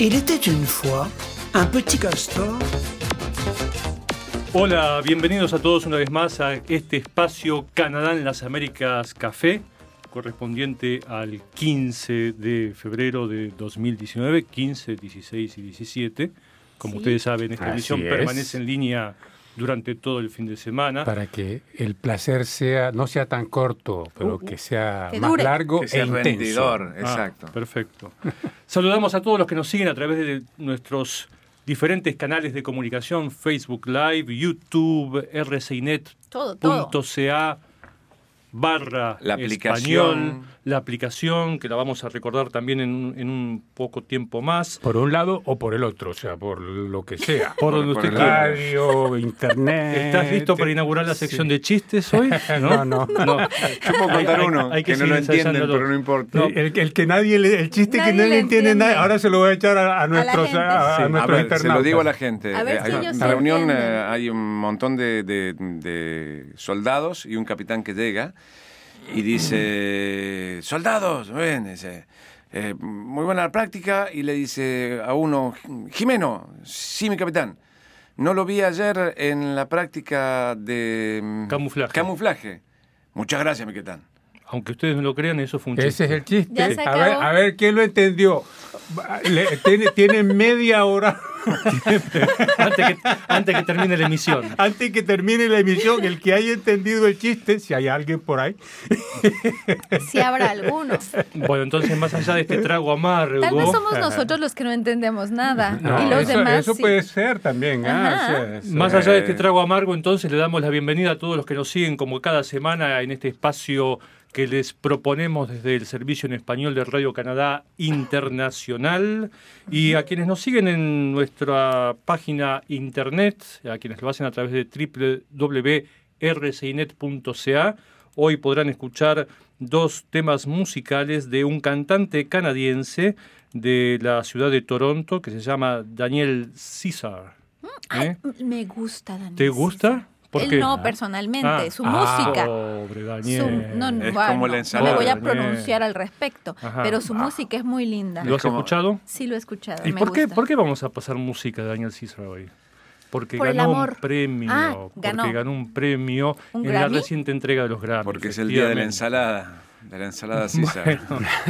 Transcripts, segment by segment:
Il était une fois un petit castor. Hola, bienvenidos a todos una vez más a este espacio Canadá en las Américas Café, correspondiente al 15 de febrero de 2019, 15, 16 y 17. Como Sí. ustedes saben, esta Así emisión es. permanece en línea durante todo el fin de semana. Para que el placer sea no sea tan corto, pero que sea Que más dure. largo Que sea e intenso. rendidor, Ah, exacto. perfecto. Saludamos a todos los que nos siguen a través de nuestros diferentes canales de comunicación, Facebook Live, YouTube, Todo, todo. rcinet.ca barra La español, aplicación. la aplicación que la vamos a recordar también en un, en un poco tiempo más. Por un lado o por el otro, o sea, por lo que sea. Por donde por usted el quiera. Radio, internet. ¿Estás listo para inaugurar la sección de chistes hoy? No, no. Yo puedo contar Hay- uno hay que, no lo entienden, pero no importa. No. El, el que nadie le, el chiste Nadie que nadie le entiende entiende. nada, ahora se lo voy a echar a, a nuestros, a, a Sí, a nuestros ver, se lo digo a la gente. A ver si hay- ellos en la reunión eh, hay un montón de, de- de soldados y un capitán que llega y dice, soldados, muy bien, dice, eh, muy buena la práctica y le dice a uno, Jimeno, sí, mi capitán, no lo vi ayer en la práctica de mm, Camuflaje. camuflaje. Muchas gracias, mi capitán. Aunque ustedes no lo crean, eso fue un chiste. Ese es el chiste. A ver, a ver quién lo entendió. Le- tiene, tiene media hora antes, que, antes que termine la emisión. antes que termine la emisión. El que haya entendido el chiste, si hay alguien por ahí. Si habrá alguno. Bueno, entonces más allá de este trago amargo, Tal vez somos nosotros los que no entendemos nada. y los eso, demás eso sí. puede ser también. ah, Más allá de este Eh. trago amargo, entonces le damos la bienvenida a todos los que nos siguen como cada semana en este espacio que les proponemos desde el Servicio en Español de Radio Canadá Internacional y a quienes nos siguen en nuestra página internet, a quienes lo hacen a través de www.rcinet.ca. Hoy podrán escuchar dos temas musicales de un cantante canadiense de la ciudad de Toronto que se llama Daniel César. ¿Eh? Me gusta, Daniel. ¿Te gusta? ¿Por Él no, personalmente, Ah. su Ah, música. Pobre Su- Daniel. no, no, Es bueno, como la no ensalada. me voy a pronunciar al respecto, Ajá. pero su música es muy linda. ¿Lo has como- escuchado? Sí, lo he escuchado. ¿Y me por qué, gusta. por qué vamos a pasar música de Daniel César hoy? Porque Por ganó un premio. Ah, porque ganó. ganó un premio ¿Un en la reciente entrega de los Grammys. Porque es el día de la ensalada, de la ensalada César.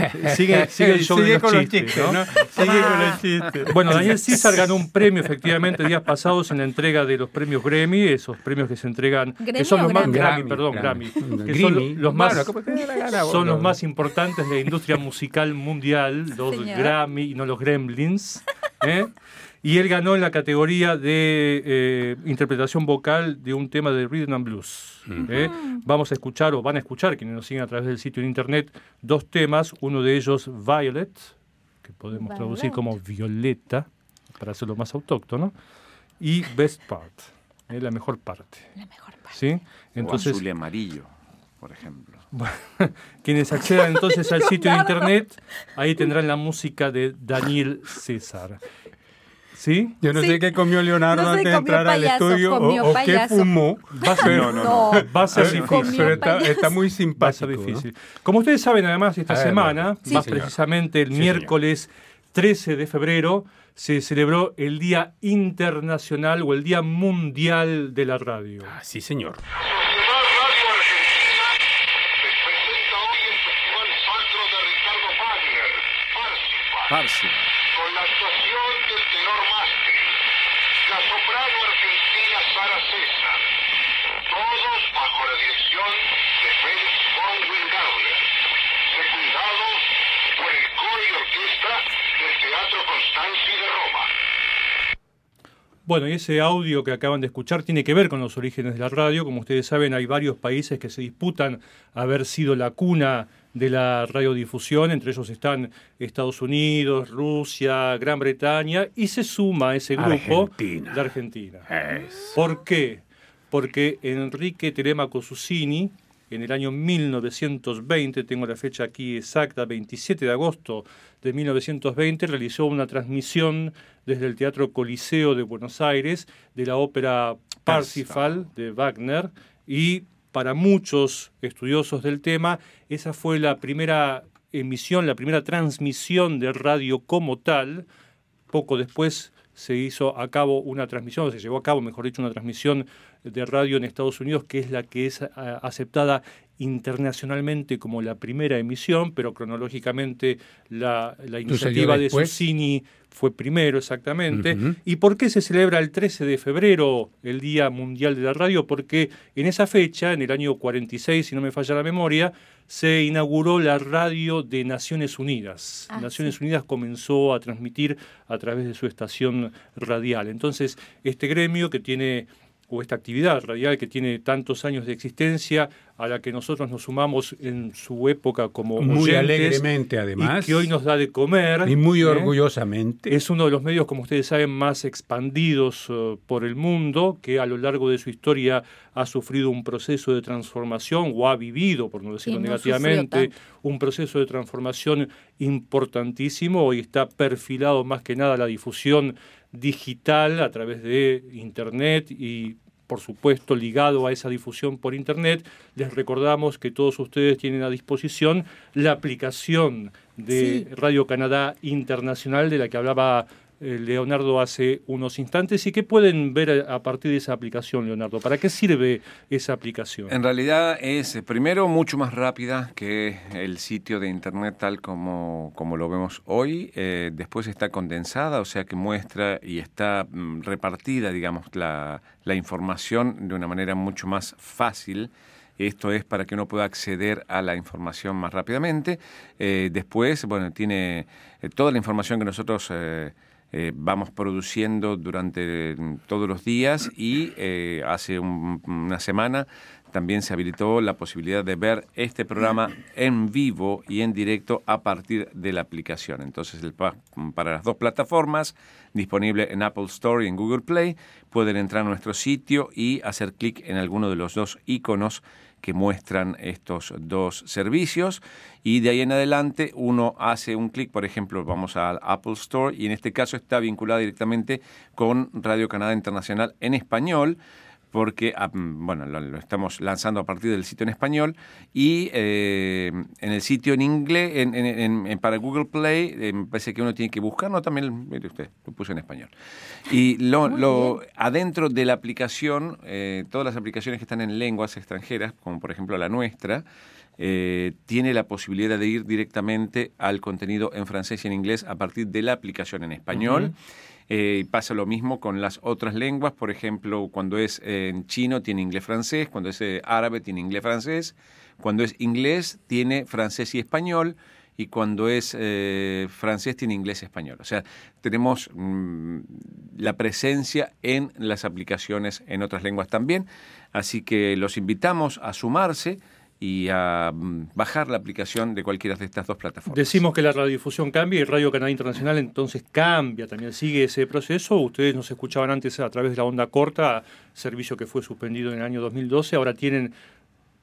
Sigue, sigue el show de los con los chistes, chistes, ¿no? Sigue con los chistes. Bueno, Daniel César ganó un premio efectivamente días pasados en la entrega de los premios Grammy, esos premios que se entregan, que ¿Grammy son los más Grammy? Grammy, perdón, Grammy, Grammy. que son los más Bueno, ¿cómo te da la gana, son los más importantes de la industria musical mundial, los Señor. Grammy y no los Gremlins. ¿eh? Y él ganó en la categoría de eh, interpretación vocal de un tema de Rhythm and Blues. ¿eh? Vamos a escuchar, o van a escuchar, quienes nos siguen a través del sitio de internet, dos temas. Uno de ellos, Violet, que podemos traducir Violet. como Violeta, para hacerlo más autóctono, y Best Part, ¿eh? la mejor parte. La mejor parte. ¿sí? o Entonces, azul y amarillo, por ejemplo. quienes accedan entonces al sitio de internet, ahí tendrán la música de Daniel César. ¿Sí? Yo no Sí. sé qué comió Leonardo No sé, antes de entrar al payaso, estudio o, o qué fumó. Va a ser, No, no, No. va a ser difícil. Pero está, está muy Va a simpático. difícil. Como ustedes saben, además, esta ver, semana. Sí, más señor. precisamente el Sí, miércoles 13 de febrero, se celebró el Día Internacional o el Día Mundial de la Radio. Ah, sí, señor. Sociedad Radio Argentina les presenta hoy el Festival Sacro de Ricardo Wagner, Parsifal, Parsi. con la actuación del tenor Mastri, la soprano argentina Sara César, todos bajo la dirección de Félix von Wingauer, secundados por el coro y orquesta del De Roma. Bueno, y ese audio que acaban de escuchar tiene que ver con los orígenes de la radio. Como ustedes saben, hay varios países que se disputan haber sido la cuna de la radiodifusión. Entre ellos están Estados Unidos, Rusia, Gran Bretaña y se suma a ese grupo Argentina. la Argentina. Es. ¿Por qué? Porque Enrique Telemaco Susini, en el año 1920, tengo la fecha aquí exacta, 27 de agosto de 1920, realizó una transmisión desde el Teatro Coliseo de Buenos Aires de la ópera Parsifal. de Wagner y para muchos estudiosos del tema, esa fue la primera emisión, la primera transmisión de radio como tal. Poco después se hizo a cabo una transmisión, o se llevó a cabo, mejor dicho, una transmisión de radio en Estados Unidos, que es la que es a, aceptada internacionalmente como la primera emisión, pero cronológicamente la, la iniciativa de? Susini fue primero exactamente. ¿Y por qué se celebra el 13 de febrero el Día Mundial de la Radio? Porque en esa fecha, en el año 46, si no me falla la memoria, se inauguró la radio de Naciones Unidas. Ah, Naciones sí. Unidas comenzó a transmitir a través de su estación radial. Entonces, este gremio que tiene o esta actividad radial que tiene tantos años de existencia, a la que nosotros nos sumamos en su época como Muy oyentes, alegremente, además. y que hoy nos da de comer. Y muy ¿eh? orgullosamente. Es uno de los medios, como ustedes saben, más expandidos eh, por el mundo, que a lo largo de su historia ha sufrido un proceso de transformación o ha vivido, por no decirlo no negativamente, un proceso de transformación importantísimo. Hoy está perfilado más que nada la difusión digital a través de Internet y por supuesto, ligado a esa difusión por Internet, les recordamos que todos ustedes tienen a disposición la aplicación de Sí. Radio Canadá Internacional de la que hablaba Leonardo hace unos instantes y que pueden ver a partir de esa aplicación, Leonardo. ¿Para qué sirve esa aplicación? En realidad es, eh, primero, mucho más rápida que el sitio de Internet tal como, como lo vemos hoy. Eh, después está condensada, o sea que muestra y está mm, repartida, digamos, la, la información de una manera mucho más fácil. Esto es para que uno pueda acceder a la información más rápidamente. Eh, después, bueno, tiene eh, toda la información que nosotros eh, eh, vamos produciendo durante mm, todos los días y eh, hace un- una semana también se habilitó la posibilidad de ver este programa en vivo y en directo a partir de la aplicación. Entonces, el pa- para las dos plataformas, disponible en Apple Store y en Google Play, pueden entrar a nuestro sitio y hacer clic en alguno de los dos iconos que muestran estos dos servicios. Y de ahí en adelante uno hace un clic, por ejemplo, vamos al Apple Store y en este caso está vinculado directamente con Radio Canadá Internacional en español porque ah, mm, bueno lo, lo estamos lanzando a partir del sitio en español y eh, en el sitio en inglés en, en- en- para Google Play eh, me parece que uno tiene que buscar no también mire usted lo puse en español. Y lo, lo adentro de la aplicación eh, todas las aplicaciones que están en lenguas extranjeras como por ejemplo la nuestra eh, tiene la posibilidad de ir directamente al contenido en francés y en inglés a partir de la aplicación en español. Eh, y pasa lo mismo con las otras lenguas, por ejemplo, cuando es eh, en chino tiene inglés-francés, cuando es eh, árabe tiene inglés-francés, cuando es inglés tiene francés y español, y cuando es eh, francés tiene inglés-español. O sea, tenemos mm, la presencia en las aplicaciones en otras lenguas también, así que los invitamos a sumarse y a mm, bajar la aplicación de cualquiera de estas dos plataformas. Decimos que la radiodifusión cambia y Radio Canadá Internacional entonces cambia, también sigue ese proceso. Ustedes nos escuchaban antes a través de la onda corta, servicio que fue suspendido en el año 2012. Ahora tienen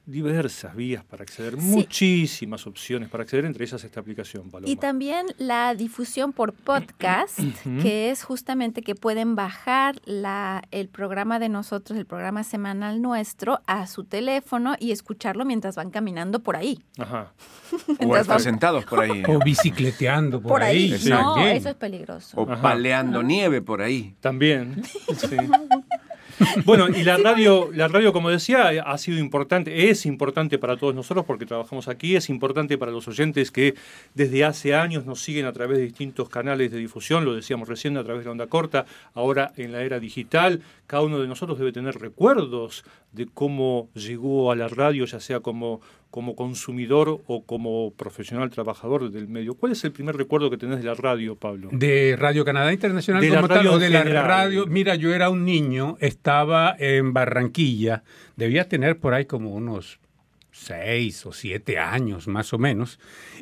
diversas vías para acceder, Sí. muchísimas opciones para acceder, entre ellas esta aplicación, Paloma. Y también la difusión por podcast, que es justamente que pueden bajar la, el programa de nosotros, el programa semanal nuestro, a su teléfono y escucharlo mientras van caminando por ahí. Ajá. o estar van sentados por ahí. O bicicleteando por, por ahí. No, eso es peligroso. O Ajá. paleando nieve por ahí. También. sí. Bueno, y la radio, la radio, como decía, ha sido importante, es importante para todos nosotros porque trabajamos aquí, es importante para los oyentes que desde hace años nos siguen a través de distintos canales de difusión, lo decíamos recién a través de la onda corta, ahora en la era digital, cada uno de nosotros debe tener recuerdos de cómo llegó a la radio, ya sea como, como consumidor o como profesional trabajador del medio. ¿Cuál es el primer recuerdo que tenés de la radio, Pablo? De Radio Canadá Internacional De la como tal, radio o de la radio. Mira, yo era un niño, estaba en Barranquilla, debía tener por ahí como unos seis o siete años más o menos,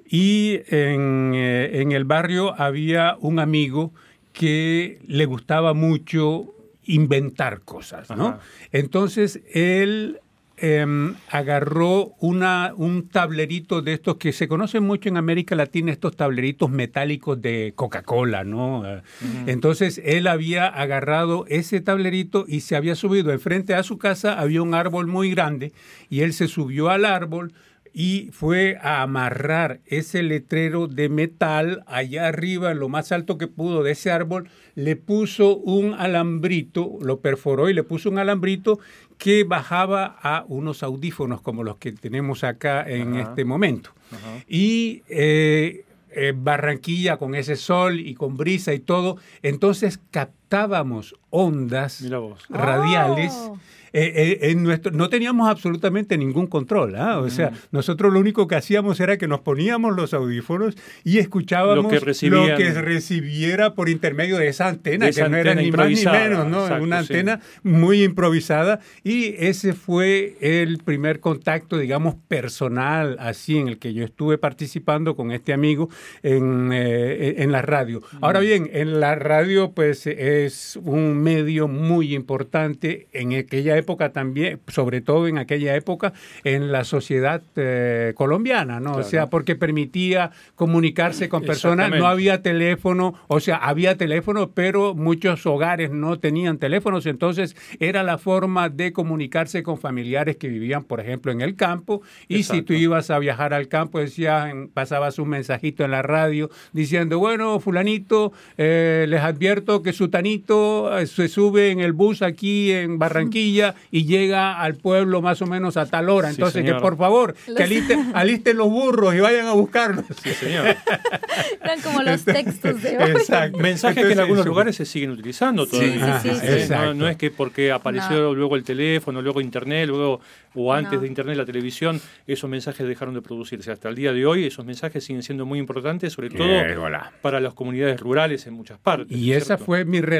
y en, eh, en el barrio había un amigo que le gustaba mucho inventar cosas, ¿no? Ajá. Entonces él em, agarró una, un tablerito de estos que se conocen mucho en América Latina, estos tableritos metálicos de Coca-Cola, ¿no? Eh, Entonces él había agarrado ese tablerito y se había subido enfrente a su casa, había un árbol muy grande y él se subió al árbol. y fue a amarrar ese letrero de metal allá arriba, lo más alto que pudo de ese árbol, le puso un alambrito, lo perforó y le puso un alambrito que bajaba a unos audífonos como los que tenemos acá en Ajá. este momento. Ajá. Y eh, eh, Barranquilla con ese sol y con brisa y todo, entonces captábamos ondas radiales. Oh. eh, eh, en nuestro, no teníamos absolutamente ningún control. ¿ah? O sea, nosotros lo único que hacíamos era que nos poníamos los audífonos y escuchábamos Lo que recibían- lo que recibiera por intermedio de esa antena, De esa que no era ni más ni menos, ¿no? exacto, una sí. antena muy improvisada. Y ese fue el primer contacto, digamos, personal, así, en el que yo estuve participando con este amigo en, eh, en la radio. Ahora bien, en la radio, pues es un medio muy importante en aquella época también, sobre todo en aquella época, en la sociedad eh, colombiana, ¿no? O sea, porque permitía comunicarse con personas, no había teléfono, o sea, había teléfono, pero muchos hogares no tenían teléfonos, entonces era la forma de comunicarse con familiares que vivían, por ejemplo, en el campo, y si tú ibas a viajar al campo, decías, pasabas un mensajito en la radio diciendo, bueno, fulanito, eh, les advierto que sutanito eh, se sube en el bus aquí en Barranquilla y llega al pueblo más o menos a tal hora, Sí, entonces que por favor, que alisten, alisten los burros y vayan a buscarlos. Sí, señor. Eran como los textos de hoy. Exacto. Mensajes que en algunos lugares se siguen utilizando todavía. sí, sí, ¿eh? sí. No, no es que porque apareció No. luego el teléfono, luego internet, luego o antes No. de internet la televisión, esos mensajes dejaron de producirse. Hasta el día de hoy esos mensajes siguen siendo muy importantes, sobre todo Eh, para las comunidades rurales en muchas partes. Y esa ¿cierto? fue mi relación,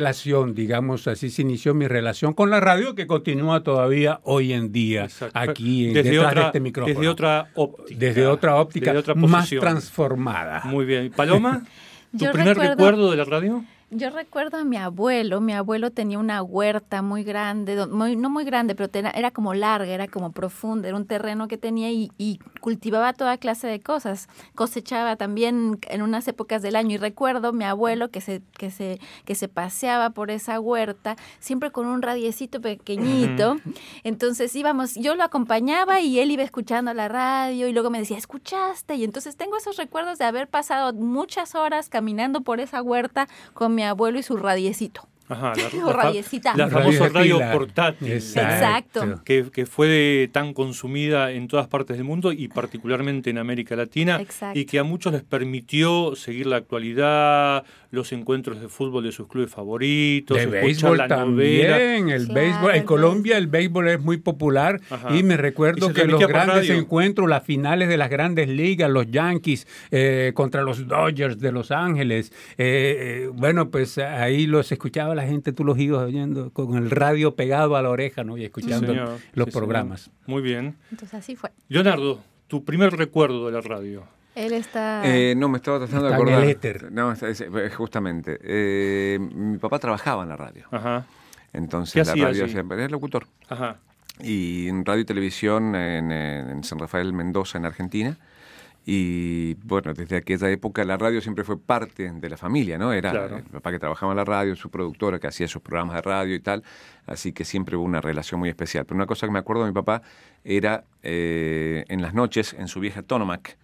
digamos, así se inició mi relación con la radio que continúa todavía hoy en día Exacto. aquí en, desde detrás otra, de este micrófono. Desde otra óptica. Desde otra óptica, Desde otra más transformada. Muy bien. Paloma, ¿tu Yo primer recuerdo- recuerdo de la radio? Yo recuerdo a mi abuelo, mi abuelo tenía una huerta muy grande, muy- no muy grande, pero era como larga, era como profunda, era un terreno que tenía y, y cultivaba toda clase de cosas. Cosechaba también en unas épocas del año y recuerdo mi abuelo que se, que se, que se paseaba por esa huerta, siempre con un radiecito pequeñito. Entonces íbamos, yo lo acompañaba y él iba escuchando la radio y luego me decía, ¿escuchaste? Y entonces tengo esos recuerdos de haber pasado muchas horas caminando por esa huerta con mi abuelo y su radiecito. Ajá, la, O radiecita. la famosa Radio portátil. Exacto. Que, que fue tan consumida en todas partes del mundo y particularmente en América Latina Exacto. y que a muchos les permitió seguir la actualidad, los encuentros de fútbol de sus clubes favoritos, De béisbol la novela. también, el Claro, béisbol. En Colombia el béisbol es muy popular Ajá. y me recuerdo que los grandes radio. encuentros, las finales de las grandes ligas, los Yankees eh, contra los Dodgers de Los Ángeles, eh, eh, bueno, pues ahí los escuchaba la gente, tú los ibas oyendo con el radio pegado a la oreja, ¿no? Y Sí, escuchando señor. los Sí, programas. señor. Muy bien. Entonces así fue. Leonardo, tu primer recuerdo de la radio. Él está... Eh, no, me estaba tratando Está de en acordar. el éter. No, justamente. Eh, mi papá trabajaba en la radio. Ajá, Entonces ¿Qué la hacía radio siempre era locutor. ajá. Y en radio y televisión en, en- en San Rafael Mendoza, en Argentina. Y bueno, desde aquella época la radio siempre fue parte de la familia, ¿no? Era Claro. el papá que trabajaba en la radio, su productora que hacía sus programas de radio y tal. Así que siempre hubo una relación muy especial. Pero una cosa que me acuerdo de mi papá era eh, en las noches, en su vieja Tonomac,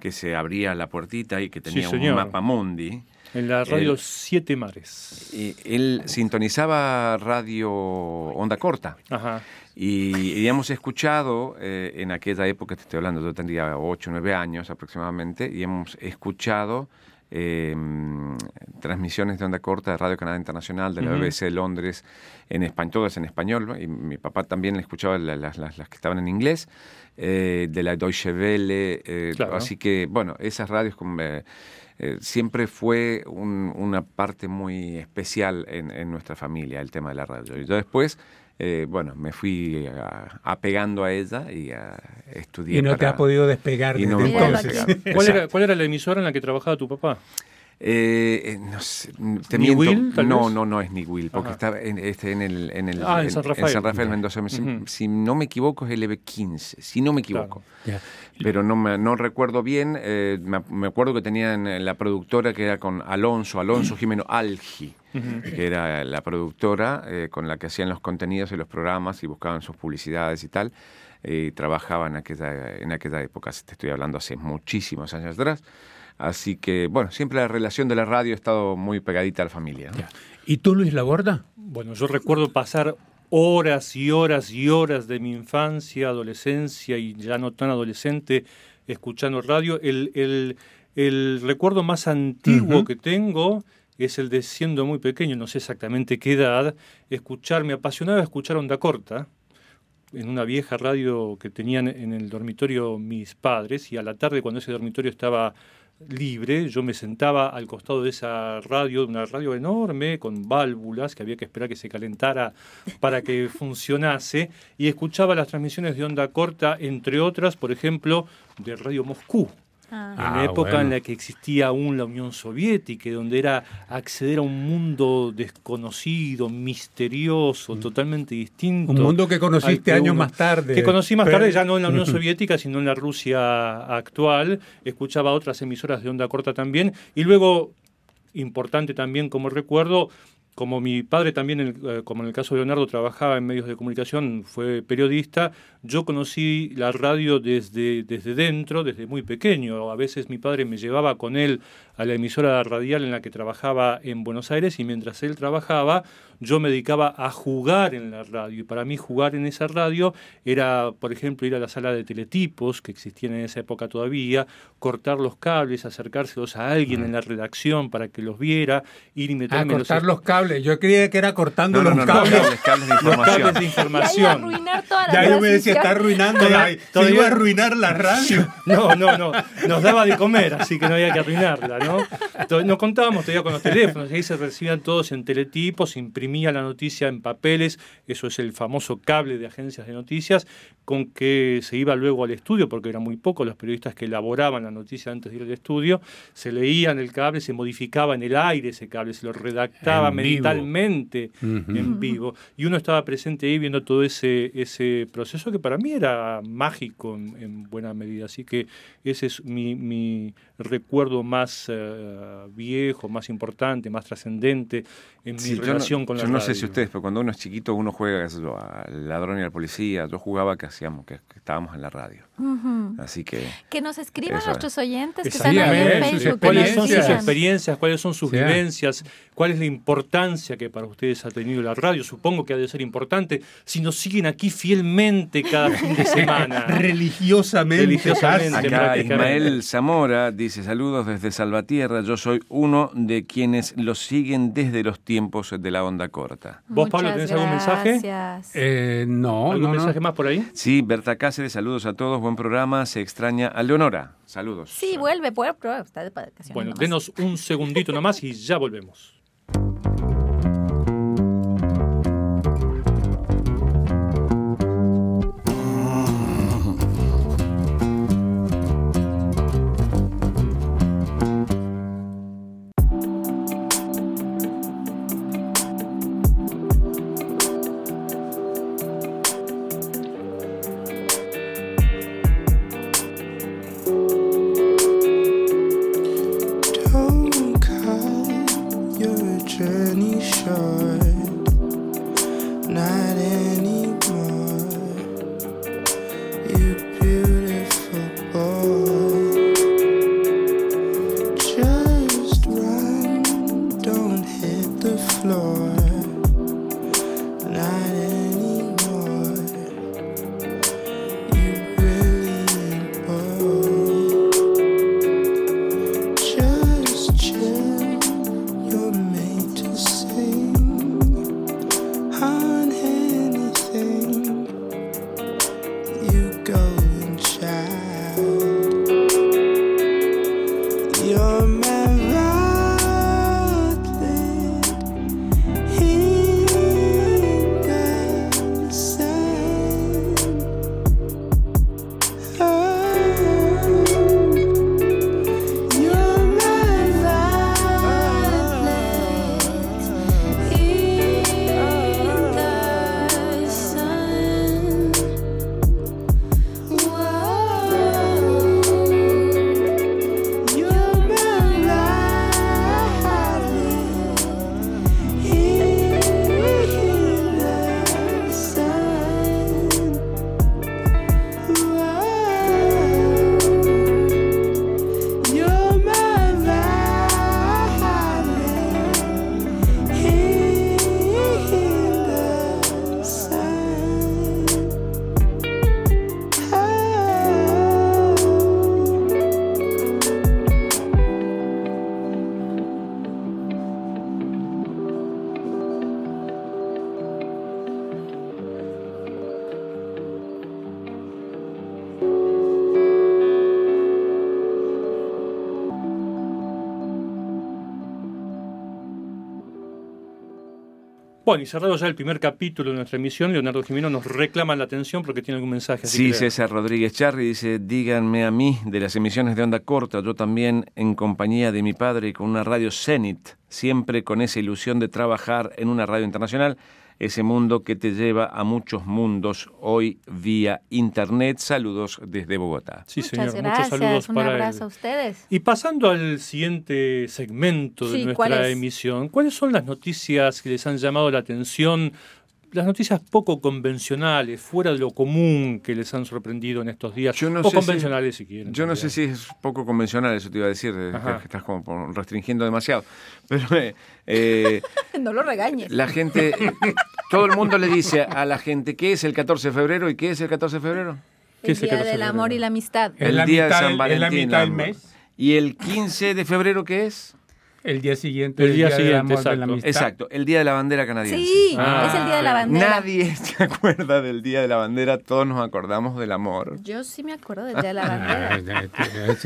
que se abría la puertita y que tenía un señor. mapa mundi. En la radio Siete Mares. Y él sintonizaba radio onda corta. Ajá. Y, y hemos escuchado eh, en aquella época, te estoy hablando, yo tendría 8 o 9 años aproximadamente, y hemos escuchado eh, transmisiones de onda corta de Radio Canadá Internacional, de la Ujú. BBC de Londres, en español, todas en español, ¿no? y mi papá también escuchaba la- las, las- las que estaban en inglés, eh, de la Deutsche Welle, eh, Claro. así que, bueno, esas radios eh, eh, siempre fue un- una parte muy especial en, en nuestra familia, el tema de la radio. Y yo después, eh, bueno, me fui a- apegando a ella y a estudiar. Y no te has podido despegar y no desde entonces. despegar. ¿Cuál era. ¿Cuál era la emisora en la que trabajaba tu papá? Eh, eh, no sé, te ¿Ni. Will, tal no, vez? no, no es ni Will, porque Ajá. estaba en, este, en el, en el Ah, en San Rafael. Mendoza. Si, Ujú. si no me equivoco es el EB15, si no me equivoco. Ya. Pero no, me, no recuerdo bien. eh, me, me acuerdo que tenían eh, la productora que era con Alonso, Alonso Jimeno Algi, que era la productora eh, con la que hacían los contenidos y los programas y buscaban sus publicidades y tal. eh, trabajaba en aquella, en aquella época. Te estoy hablando hace muchísimos años atrás. Así que, bueno, siempre la relación de la radio ha estado muy pegadita a la familia. ¿Y tú, Luis Laborda? Bueno, yo recuerdo pasar horas y horas y horas de mi infancia, adolescencia y ya no tan adolescente escuchando radio. El, el- el recuerdo más antiguo que tengo es el de siendo muy pequeño, no sé exactamente qué edad, escuchar, me apasionaba escuchar Onda Corta en una vieja radio que tenían en el dormitorio mis padres y a la tarde cuando ese dormitorio estaba libre, yo me sentaba al costado de esa radio, una radio enorme con válvulas que había que esperar que se calentara para que funcionase y escuchaba las transmisiones de onda corta, entre otras, por ejemplo, de Radio Moscú. Ah. En Ah, la época en la que existía aún la Unión Soviética, donde era acceder a un mundo desconocido, misterioso, totalmente distinto. Un mundo que conociste que años uno- más tarde. Que conocí más Pero- tarde, ya no en la Unión Soviética, sino en la Rusia actual. Escuchaba otras emisoras de onda corta también. Y luego, importante también como recuerdo, como mi padre también, eh, como en el caso de Leonardo, trabajaba en medios de comunicación, fue periodista, yo conocí la radio desde, desde dentro, desde muy pequeño. A veces mi padre me llevaba con él a la emisora radial en la que trabajaba en Buenos Aires y mientras él trabajaba yo me dedicaba a jugar en la radio. Y para mí jugar en esa radio era, por ejemplo, ir a la sala de teletipos, que existían en esa época todavía, cortar los cables, acercárselos a alguien en la redacción para que los viera, ir y Ah, meterme en los cortar los cables. Yo creía que era cortando No, no, los no, no, cables. cables, cables de los información. cables de Y información. arruinar toda la Ya yo me decía, está arruinando. Todavía- la- se iba a arruinar la radio. No, no, no. Nos daba de comer, así que no había que arruinarla, ¿no? Contábamos todavía con los teléfonos. Ahí se recibían todos en teletipos, se imprimía la noticia en papeles. Eso es el famoso cable de agencias de noticias, con que se iba luego al estudio, porque eran muy pocos los periodistas que elaboraban la noticia antes de ir al estudio. Se leían el cable, se modificaba en el aire ese cable, se lo redactaba En mentalmente en vivo. Y uno estaba presente ahí viendo todo ese, ese proceso que para mí era mágico en, en buena medida. Así que ese es mi, mi recuerdo más eh, viejo, más importante, más trascendente en mi no, relación con la yo no sé si ustedes, pero cuando uno es chiquito uno juega al ladrón y al policía. Yo jugaba que hacíamos, que, que estábamos en la radio. Así que Que nos escriban Eso nuestros oyentes que están ahí en sus Facebook. ¿Cuáles son sus experiencias. ¿Cuáles son sus Sí. vivencias? ¿Cuál es la importancia que para ustedes ha tenido la radio? Supongo que ha de ser importante si nos siguen aquí fielmente cada fin de semana. Religiosamente. Religiosamente. acá. Ismael Zamora dice saludos desde Salvatierra. Yo soy uno de quienes los siguen desde los tiempos de la onda corta. ¿Vos, Pablo, tenés algún mensaje? gracias. Eh, no, ¿Algún no, no. mensaje más por ahí? Sí, Berta Cáceres, saludos a todos, buen programa. Se extraña a Leonora. Saludos. Sí, vuelve, vuelve, pero está de vacaciones Bueno, nomás. denos un segundito nomás y ya volvemos. floor Bueno, y cerrado ya el primer capítulo de nuestra emisión, Leonardo Jimeno nos reclama la atención porque tiene algún mensaje. así Sí, que- César Rodríguez Charri dice, díganme a mí de las emisiones de onda corta, yo también en compañía de mi padre y con una radio Zenit, siempre con esa ilusión de trabajar en una radio internacional, ese mundo que te lleva a muchos mundos hoy vía internet. Saludos desde Bogotá. Sí, Muchas señor. gracias. Muchos saludos Un para abrazo él. a ustedes. Y pasando al siguiente segmento de Sí, ¿cuál nuestra es? emisión, ¿cuáles son las noticias que les han llamado la atención? Las noticias poco convencionales, fuera de lo común que les han sorprendido en estos días. Yo no o sé convencionales, si, quieren. Yo no sé si es poco convencional, eso te iba a decir, Ajá. que estás como restringiendo demasiado. Pero eh, eh, No lo regañes. la gente, todo el mundo le dice a la gente, ¿qué es el 14 de febrero y qué es el 14 de febrero? ¿Qué El es el Día 14 de del Amor y la Amistad. El día mitad de San del- Valentín. la mitad del mes. ¿Y el 15 de febrero qué es? El día siguiente. El día del siguiente, amor, de la exacto. amistad. Exacto, el día de la bandera canadiense. Sí, Ah, es el Día de la Bandera. Nadie se acuerda del día de la bandera, todos nos acordamos del amor. Yo sí me acuerdo del Día de la Ah, Bandera.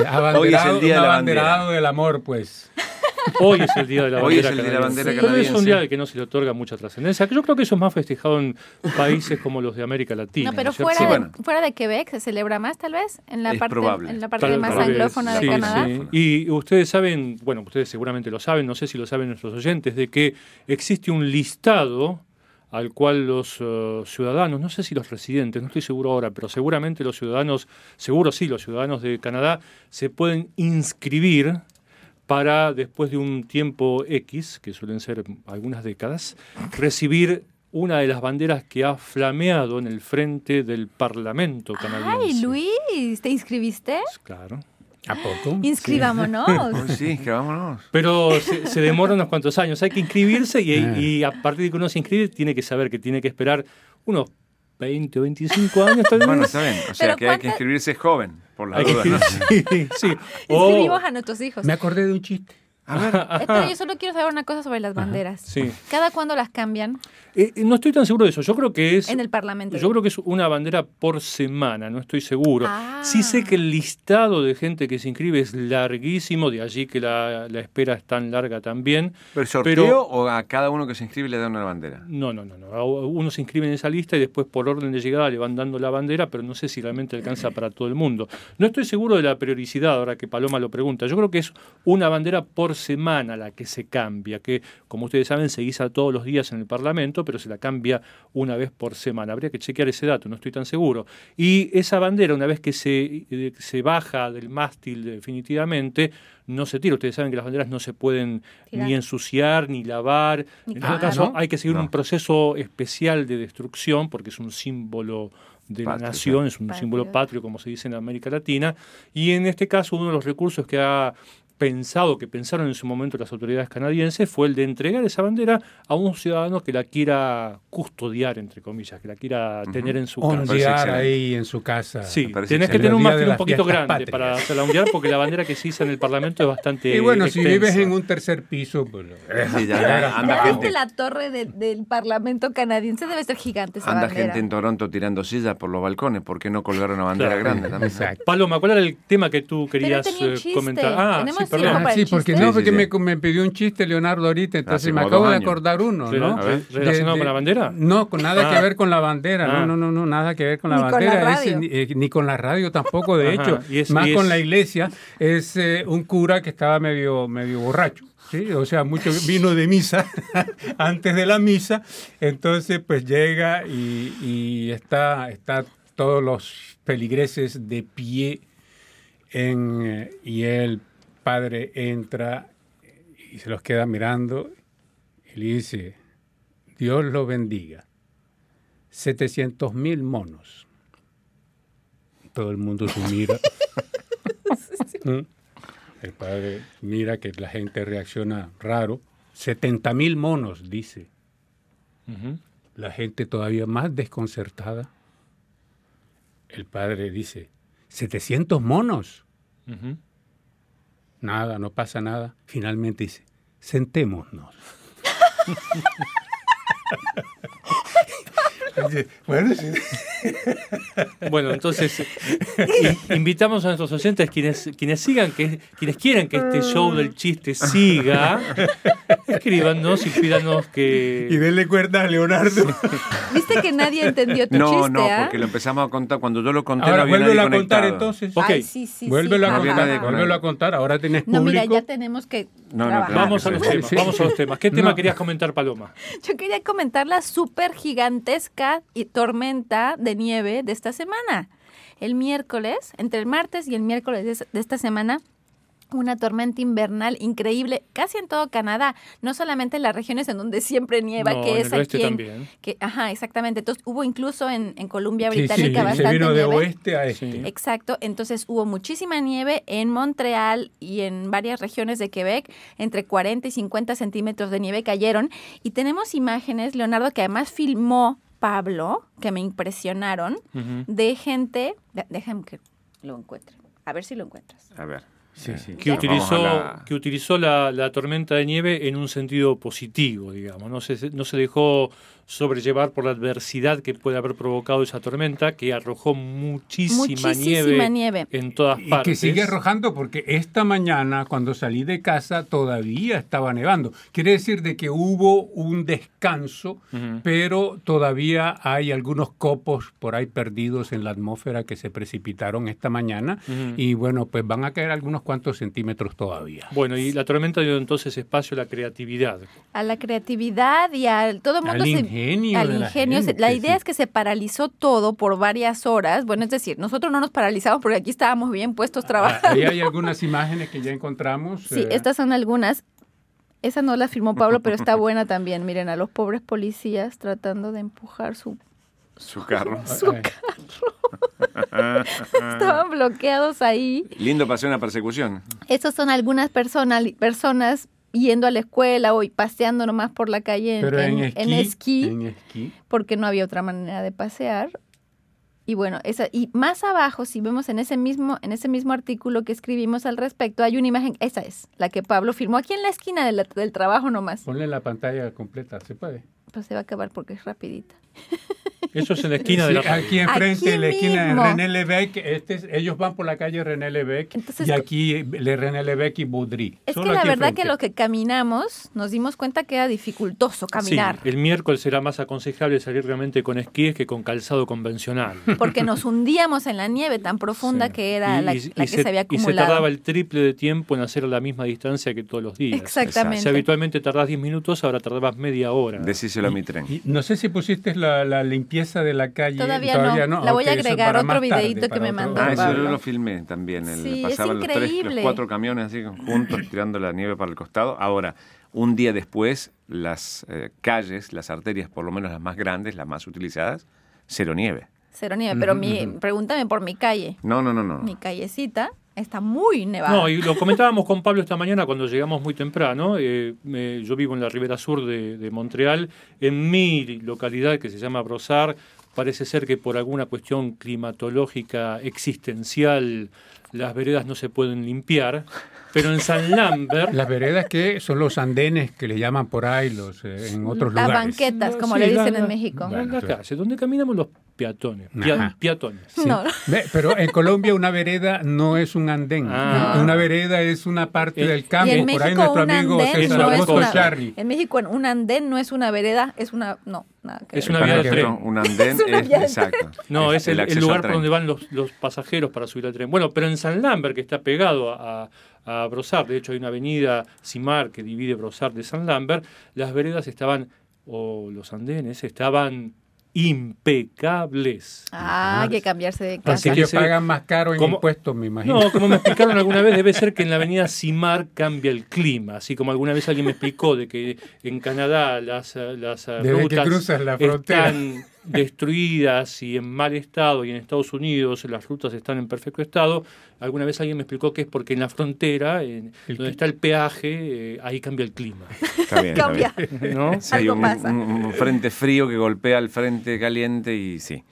abanderado, Hoy es el día de la abanderado bandera. del amor, pues. Hoy es el Día de la Hoy es Bandera el Día de la canadiense. Bandera Sí. Pero es un día al que no se le otorga mucha trascendencia. Yo creo que eso es más festejado en países como los de América Latina. No, pero fuera, Sí, de, bueno. fuera de Quebec se celebra más, tal vez, en la Es parte, probable. en la parte Tal más vez, anglófona de sí, Canadá. sí. Y ustedes saben, bueno, ustedes seguramente lo saben, no sé si lo saben nuestros oyentes, de que existe un listado al cual los eh, ciudadanos, no sé si los residentes, no estoy seguro ahora, pero seguramente los ciudadanos, seguro sí, los ciudadanos de Canadá se pueden inscribir para después de un tiempo X, que suelen ser algunas décadas, recibir una de las banderas que ha flameado en el frente del Parlamento canadiense. Ay, Luis, ¿te inscribiste? Claro. ¿A poco? Inscribámonos. Hoy sí, vámonos. Pero se, se demora unos cuantos años. Hay que inscribirse y, Ah. y a partir de que uno se inscribe tiene que saber que tiene que esperar unos 20 o 25 años tal vez. Bueno, está bien. O sea que hay que ¿cuánta- inscribirse joven, por la duda. ¿no? sí, sí. Inscribimos a nuestros hijos. Me acordé de un chiste. Eh, Pero yo solo quiero saber una cosa sobre las banderas. sí. ¿Cada cuándo las cambian Eh, no estoy tan seguro de eso. Yo creo que es. en el Parlamento? Yo creo que es una bandera por semana, no estoy seguro. Ah. Sí sé que el listado de gente que se inscribe es larguísimo, de allí que la, la espera es tan larga también. ¿Pero sorteo Pero- o a cada uno que se inscribe le dan una bandera? No, no, no, no. A- Uno se inscribe en esa lista y después por orden de llegada le van dando la bandera, pero no sé si realmente alcanza para todo el mundo. No estoy seguro de la periodicidad, ahora que Paloma lo pregunta. Yo creo que es una bandera por semana la que se cambia, que como ustedes saben se guisa todos los días en el Parlamento, pero se la cambia una vez por semana. Habría que chequear ese dato, no estoy tan seguro. Y esa bandera, una vez que se, eh, se baja del mástil definitivamente, no se tira. Ustedes saben que las banderas no se pueden Tirar. ni ensuciar, ni lavar. Ni en todo caso, ¿no? hay que seguir No. un proceso especial de destrucción porque es un símbolo de la nación, es un Patrio. símbolo patrio, como se dice en América Latina. Y en este caso, uno de los recursos que ha pensado, que pensaron en su momento las autoridades canadienses, fue el de entregar esa bandera a un ciudadano que la quiera custodiar, entre comillas, que la quiera tener en su casa. ahí en su casa. Sí, tenés que tener un mástil un poquito grande patrias. para hacerla ondear, porque la bandera que se iza en el Parlamento es bastante Y bueno, si vives en un tercer piso, pues... Sí, ya, ya, anda ¿Ya gente, viste la torre de- del Parlamento canadiense? Debe ser gigante esa anda bandera. gente en Toronto tirando sillas por los balcones. ¿Por qué no colgar una bandera Claro. grande también? Exacto. Paloma, ¿cuál era el tema que tú querías tenía un eh, comentar? Ah, Tenemos sí, perdón. Ah, sí, porque no, porque me, me pidió un chiste Leonardo ahorita, entonces Hace me acabo de acordar uno, ¿no? re- ¿Relacionado con la bandera? No, con nada Ah. que ver con la bandera, Ah. no, no, no, no, nada que ver con la Ni con la bandera, es, radio. ni, eh, ni con la radio tampoco, de hecho, y es- más y con la iglesia, es eh, un cura que estaba medio, medio borracho. Sí, o sea, mucho vino de misa antes de la misa, entonces pues llega y, y está, está todos los feligreses de pie en, eh, y el padre entra y se los queda mirando y le dice, Dios lo bendiga. 700 mil monos. Todo el mundo se mira. ¿Mm? El padre mira que la gente reacciona raro. 70 mil monos, dice. La gente todavía más desconcertada. El padre dice, 700 monos. Nada, no pasa nada. Finalmente dice, sentémonos. Bueno, sí. Bueno, entonces in- invitamos a nuestros oyentes quienes quienes sigan que quienes quieran que este show del chiste siga, escríbanos y pídanos Y que denle cuerda a Leonardo. Viste que nadie entendió tu No, chiste, no, ¿ah? porque lo empezamos a contar. Cuando yo lo conté, no Ahora, vuélvelo nadie a contar entonces. Ok. Ay, sí, sí, Vuélvelo sí. a No contar, vuélvelo a contar. Ahora tenés No, público. mira, ya tenemos que No, no, vamos a los temas, sí. vamos a los temas. ¿Qué tema No. querías comentar, Paloma? Yo quería comentar la súper gigantesca y tormenta de nieve de esta semana. El miércoles, entre el martes y el miércoles de, de esta semana, una tormenta invernal increíble, casi en todo Canadá, no solamente en las regiones en donde siempre nieva, No, que en es el oeste aquí en- que, ajá, exactamente. Entonces hubo incluso en, en Columbia Sí, sí, Británica se bastante vino de nieve. oeste a este. Exacto, entonces hubo muchísima nieve en Montreal y en varias regiones de Quebec, entre 40 y 50 centímetros de nieve cayeron. Y tenemos imágenes, Leonardo, que además filmó Pablo, que me impresionaron, de gente, déjame que lo encuentre, a ver si lo encuentras. A ver. Sí, sí. que utilizó, la- que utilizó la, la tormenta de nieve en un sentido positivo, digamos. No se, no se dejó sobrellevar por la adversidad que puede haber provocado esa tormenta, que arrojó muchísima, Muchísima nieve, nieve. en todas Y partes. que sigue arrojando porque esta mañana cuando salí de casa todavía estaba nevando. Quiere decir de que hubo un descanso, pero todavía hay algunos copos por ahí perdidos en la atmósfera que se precipitaron esta mañana y bueno, pues van a caer algunos cuantos centímetros todavía. Bueno, y la tormenta dio entonces espacio a la creatividad. A la creatividad y al todo el mundo Al se- ingenio al de la ingenio. gente, la idea sí. es que se paralizó todo por varias horas. Bueno, es decir, nosotros no nos paralizamos porque aquí estábamos bien puestos trabajando. Ah, Ahí hay algunas imágenes que ya encontramos. Sí, eh, estas son algunas. Esa no la firmó Pablo, pero está buena también. Miren, a los pobres policías tratando de empujar su... Su carro. su eh, Estaban bloqueados ahí. Lindo paseo una persecución. Esas son algunas personas, personas yendo a la escuela o paseando nomás por la calle en, en, en- esquí, en esquí, en esquí. porque no había otra manera de pasear. Y bueno, esa, y más abajo, si vemos en ese mismo, en ese mismo artículo que escribimos al respecto, hay una imagen, esa es, la que Pablo firmó aquí en la esquina de la- del trabajo nomás. Ponle la pantalla completa, ¿se puede? Pues se va a acabar porque es rapidita. Eso es en la esquina de Sí, la... aquí enfrente, Aquí en la esquina mismo. de René Lebec, este es- ellos van por la calle René Lebec Entonces, y aquí le René Lebec y Baudry. Es Solo que la verdad enfrente. que lo que caminamos nos dimos cuenta que era dificultoso caminar, Sí, el miércoles será más aconsejable salir realmente con esquíes que con calzado convencional. porque nos hundíamos en la nieve tan profunda Sí. que era Y- la, y- la y que se, había Y se acumulado. tardaba el triple de tiempo en hacer la misma distancia que todos los días. Exactamente. Si habitualmente tardás 10 minutos, ahora tardabas media hora. Decíselo a mi tren. Y no sé si pusiste la, la limpieza de la calle. Todavía no. La voy a agregar otro tarde, videíto que me mandó Ah, eso yo lo filmé también. El, Sí, pasaban los tres, los cuatro camiones así juntos tirando la nieve para el costado. Ahora, un día después, las eh, calles, las arterias, por lo menos las más grandes, las más utilizadas, cero nieve. Cero nieve, pero mi, pregúntame por mi calle. No, no, no, no. Mi callecita está muy nevada. No, y lo comentábamos con Pablo esta mañana cuando llegamos muy temprano. eh, me- yo vivo en la ribera sur de, de Montreal. En mi localidad, que se llama Brosar, parece ser que por alguna cuestión climatológica existencial las veredas no se pueden limpiar. Pero en San Lambert... Las veredas que son los andenes que le llaman por ahí los eh, en otros Las lugares. banquetas, como Sí, le dicen la- en México. La, la Bueno, calle, donde caminamos los peatones. pia- peatones. Sí. No. Ve, Pero en Colombia una vereda no es un andén. Ah. Una vereda es una parte Eh, del Y campo. en Por ahí México nuestro un amigo andén César no es Augusto una- Charri. En México un andén no es una vereda, es una... No, nada que Es una vía Para de que tren. no, Un andén Es una es, exacto. No, es, el, lugar por donde van los, los pasajeros para subir al tren. Bueno, pero en San Lambert, que está pegado a, a Brosar, de hecho hay una avenida Simar que divide Brosar de San Lambert, las veredas estaban, o los andenes, estaban impecables. Ah, hay que cambiarse de Así casa. que que se- pagan más caro en impuestos, me imagino. No, como me explicaron alguna vez, debe ser que en la avenida Simar cambia el clima. Así como alguna vez alguien me explicó de que en Canadá las, las eh, Desde que rutas cruzas la frontera. están destruidas y en mal estado, y en Estados Unidos las rutas están en perfecto estado. Alguna vez alguien me explicó que es porque en la frontera, en- El donde está el peaje, eh, ahí cambia el clima. Está bien, está Cambia. bien. ¿no? Sí, hay Algo un, pasa. un- un frente frío que golpea al frente caliente y sí.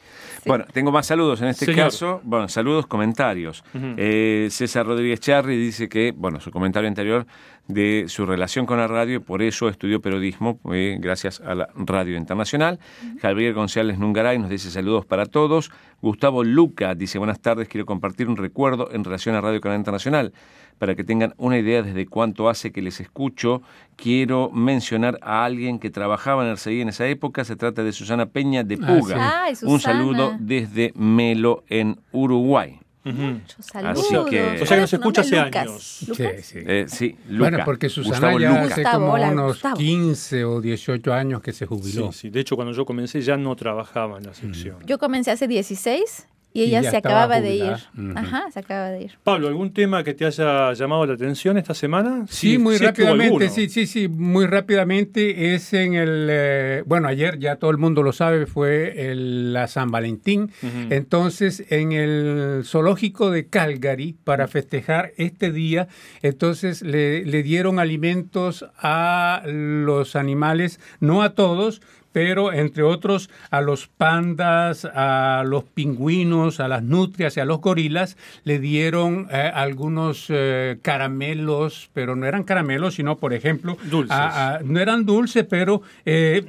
Bueno, tengo más saludos en este Señor. caso. Bueno, saludos, comentarios. Eh, César Rodríguez Charri dice que, bueno, su comentario anterior de su relación con la radio por eso estudió periodismo eh, gracias a la Radio Internacional. Javier González Nungaray nos dice saludos para todos. Gustavo Luca dice buenas tardes, quiero compartir un recuerdo en relación a Radio Canal Internacional. Para que tengan una idea desde cuánto hace que les escucho, quiero mencionar a alguien que trabajaba en RCI en esa época. Se trata de Susana Peña de Ah, Puga. sí. Ay, Un saludo desde Melo en Uruguay. Ujú. Muchos Así saludos. que- O sea que ¿Cuál nos escucha hace Lucas. años. ¿Lucas? Sí, sí. Eh, sí, Luca. Bueno, porque Susana Gustavo ya Luca. hace Gustavo, como hola, unos Gustavo. 15 o 18 años que se jubiló. Sí, sí. De hecho, cuando yo comencé ya no trabajaba en la sección. Yo comencé hace 16 y ella se acababa de ir. Ajá, se acaba de ir. Pablo, ¿algún tema que te haya llamado la atención esta semana? Sí, muy rápidamente, sí, sí, sí, muy rápidamente es en el, eh, bueno, ayer ya todo el mundo lo sabe, fue el- la San Valentín, entonces en el zoológico de Calgary, para festejar este día, entonces le, le dieron alimentos a los animales, no a todos, pero entre otros a los pandas, a los pingüinos, a las nutrias y a los gorilas, le dieron eh, algunos eh, caramelos, pero no eran caramelos, sino, por ejemplo, Dulces. a- a- no eran dulces, pero, eh,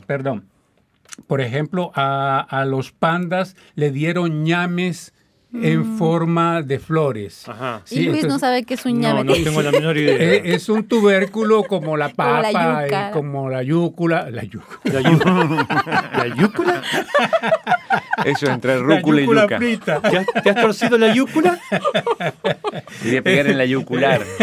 perdón, por ejemplo, a, a los pandas le dieron ñames en forma de flores. Ajá. Sí, y Luis no sabe qué es un No, llave. no tengo la menor idea. Eh, es un tubérculo como la Como la papa, yuca. y como la yúcula, la yúcula. ¿La, yú- ¿La yúcula? Eso entre La rúcula y yúcula yuca. frita. ¿Te has, te has torcido la yúcula? Quería pegar en la yucular.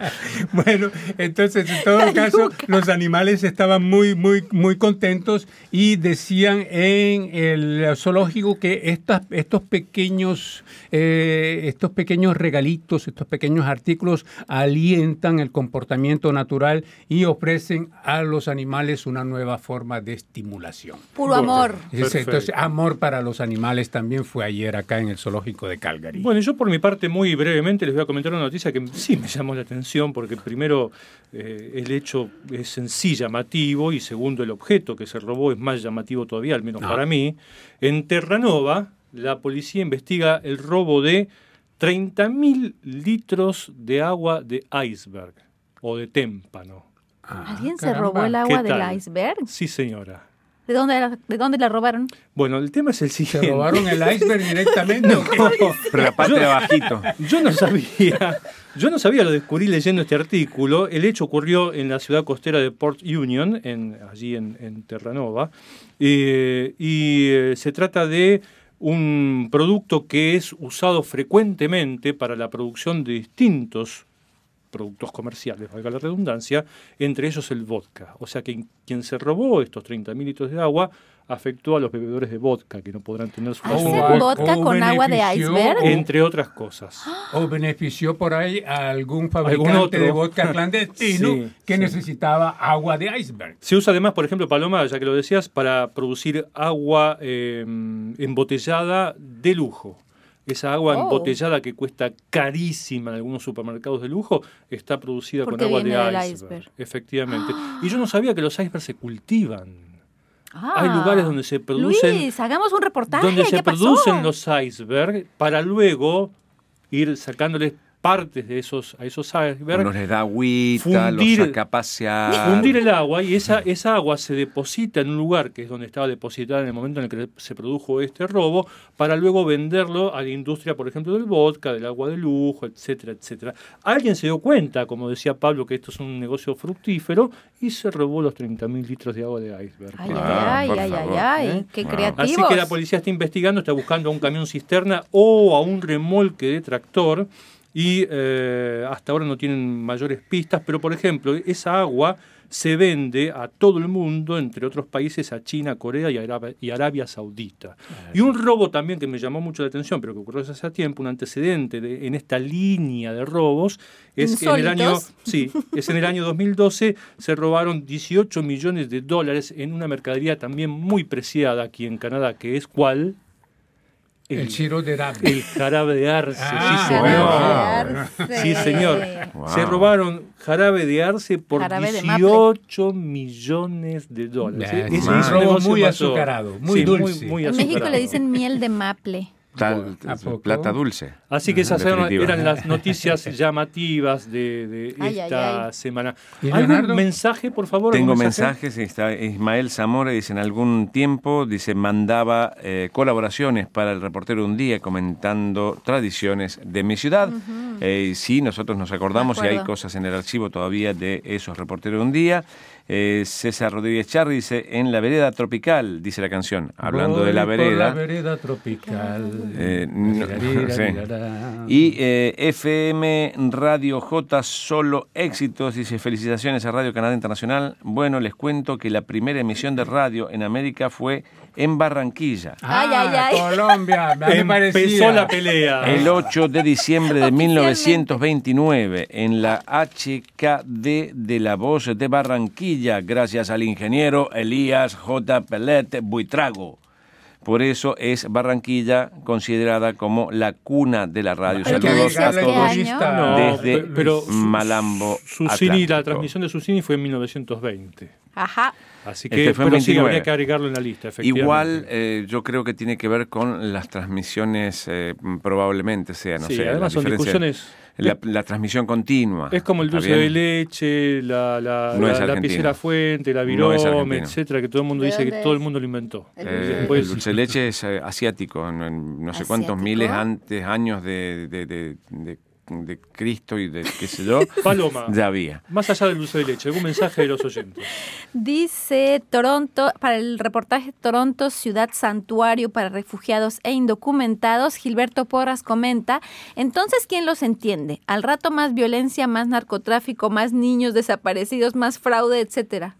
Bueno, entonces en todo caso los animales estaban muy, muy, muy contentos y decían en el zoológico que estas, estos pequeños, eh, estos pequeños regalitos, estos pequeños artículos alientan el comportamiento natural y ofrecen a los animales una nueva forma de estimulación. Puro amor. Entonces, Perfecto. entonces, amor para los animales también fue ayer acá en el zoológico de Calgary. Bueno, yo por mi parte muy brevemente les voy a comentar una noticia que sí me llamó la atención porque primero eh, el hecho es en sí llamativo y segundo el objeto que se robó es más llamativo todavía, al menos Ah. para mí. En Terranova la policía investiga el robo de 30.000 litros de agua de iceberg o de témpano. Ah, ¿Alguien se caramba. robó el agua ¿Qué del iceberg? Sí, señora. ¿De dónde, era- ¿De dónde la robaron? Bueno, el tema es el ¿Se siguiente. robaron el iceberg directamente? o qué? Pero la parte de abajito. Yo no sabía, yo no sabía, lo descubrí leyendo este artículo. El hecho ocurrió en la ciudad costera de Port Union, en, allí en, en Terranova, eh, y eh, se trata de un producto que es usado frecuentemente para la producción de distintos productos comerciales, valga la redundancia, entre ellos el vodka. O sea que quien se robó estos 30 mil litros de agua afectó a los bebedores de vodka, que no podrán tener su ¿Hacen dosis de o- vodka o con agua de iceberg? entre otras cosas. ¿O benefició por ahí a algún ¿Algún fabricante otro? de vodka clandestino Sí, que sí. necesitaba agua de iceberg? Se usa además, por ejemplo, Paloma, ya que lo decías, para producir agua eh, embotellada de lujo. Esa agua Oh. embotellada que cuesta carísima en algunos supermercados de lujo está producida Porque con agua de iceberg. iceberg. Efectivamente. Y yo no sabía que los icebergs se cultivan. Ah, Hay lugares donde se producen Luis, hagamos un reportaje. donde se ¿qué pasó? producen los icebergs para luego ir sacándoles partes de esos a esos icebergs Uno les da agüita, Fundir- los saca a pasear. fundir el agua y esa, esa agua se deposita en un lugar que es donde estaba depositada en el momento en el que se produjo este robo, para luego venderlo a la industria, por ejemplo, del vodka, del agua de lujo, etcétera, etcétera. Alguien se dio cuenta, como decía Pablo, que esto es un negocio fructífero y se robó los 30.000 litros de agua de iceberg. Ay, Ah, ay, ay, ay, ¿Eh? qué Ah. creativos. Así que la policía está investigando, está buscando a un camión cisterna o a un remolque de tractor y eh, hasta ahora no tienen mayores pistas, pero por ejemplo, esa agua se vende a todo el mundo, entre otros países, a China, Corea y Arabia, y Arabia Saudita. Y un robo también que me llamó mucho la atención, pero que ocurrió hace tiempo, un antecedente de- en esta línea de robos, es que en el año, Insólitos. sí, es en el año 2012 se robaron 18 millones de dólares en una mercadería también muy preciada aquí en Canadá, que es cuál? El chiro de David. el jarabe de arce, Ah, sí, bueno. señor. Sí, señor. Wow. Se robaron jarabe de arce por Jarabe de maple. 18 millones de dólares. Es es un robo muy azucarado, muy Sí, dulce. muy En México azucarado. le dicen miel de maple. Tal- plata dulce. Así que esas eran, definitiva. eran las noticias llamativas de, de Ay, ay, esta ay. semana. ¿Y ¿Algún Leonardo? mensaje, por favor? Tengo ¿Algún mensaje? mensajes, está Ismael Zamora, dice, en algún tiempo, dice, mandaba eh, colaboraciones para el reportero un día comentando tradiciones de mi ciudad. Eh, y sí, nosotros nos acordamos y hay cosas en el archivo todavía de esos reporteros un día. Eh, César Rodríguez Charri dice, en la vereda tropical, dice la canción, hablando de la Voy por vereda. la vereda tropical. Eh, no, sí. Y eh, FM Radio J, solo éxitos, dice felicitaciones a Radio Canadá Internacional. Bueno, les cuento que la primera emisión de radio en América fue en Barranquilla. Ay, ay, ay. Ah, Colombia, me Empezó parecía. la pelea. El 8 de diciembre de Oficialmente. 1929, en la HKD de la Voz de Barranquilla, gracias al ingeniero Elías J. Pelet Buitrago. Por eso es Barranquilla considerada como la cuna de la radio. Pero ¿qué Saludos a todos. año? No, desde pe- pero su- Malambo Susini, la transmisión de Susini fue en 1920. Ajá. Así Este que, fue en pero sí, 29. habría que agregarlo en la lista, efectivamente. Igual eh, yo creo que tiene que ver con las transmisiones, eh, probablemente sea, no Sí, sé, además son discusiones- La, la transmisión continua. Es como el ¿está dulce de leche, la, la, No la, la fuente, la virome, etcétera, que todo el mundo ¿De dice que todo el mundo lo inventó. El Eh, dulce de el dulce de leche es eh, asiático, no, en no sé cuántos miles antes, años de, de, de- de- de Cristo y de qué sé yo, Paloma. ya había. Más allá del dulce de leche, algún mensaje de los oyentes. Dice Toronto, para el reportaje Toronto, ciudad santuario para refugiados e indocumentados, Gilberto Porras comenta, entonces ¿quién los entiende? Al rato más violencia, más narcotráfico, más niños desaparecidos, más fraude, etcétera.